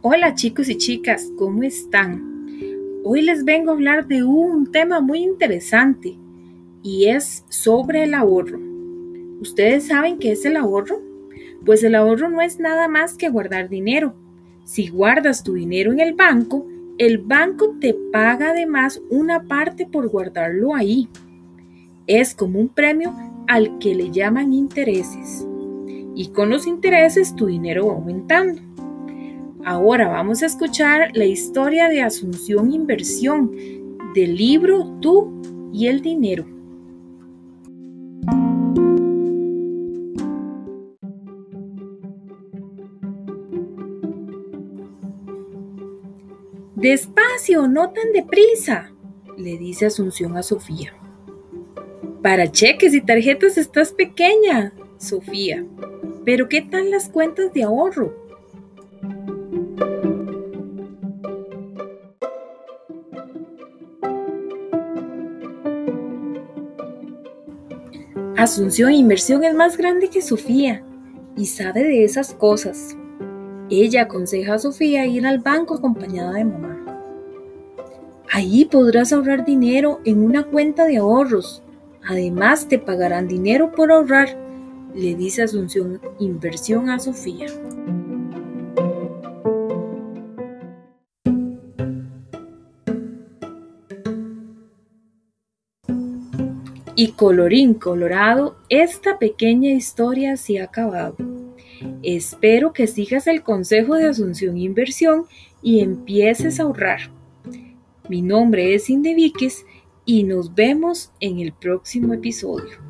Hola chicos y chicas, ¿cómo están? Hoy les vengo a hablar de un tema muy interesante y es sobre el ahorro. ¿Ustedes saben qué es el ahorro? Pues el ahorro no es nada más que guardar dinero. Si guardas tu dinero en el banco, el banco te paga además una parte por guardarlo ahí. Es como un premio al que le llaman intereses. Y con los intereses tu dinero va aumentando. Ahora vamos a escuchar la historia de Asunción Inversión del libro Tú y el Dinero. Despacio, no tan deprisa, le dice Asunción a Sofía. Para cheques y tarjetas estás pequeña, Sofía. Pero ¿qué tal las cuentas de ahorro? Asunción Inversión es más grande que Sofía y sabe de esas cosas. Ella aconseja a Sofía ir al banco acompañada de mamá. Ahí podrás ahorrar dinero en una cuenta de ahorros. Además te pagarán dinero por ahorrar, le dice Asunción Inversión a Sofía. Y colorín colorado, esta pequeña historia se ha acabado. Espero que sigas el consejo de Asunción Inversión y empieces a ahorrar. Mi nombre es Inde y nos vemos en el próximo episodio.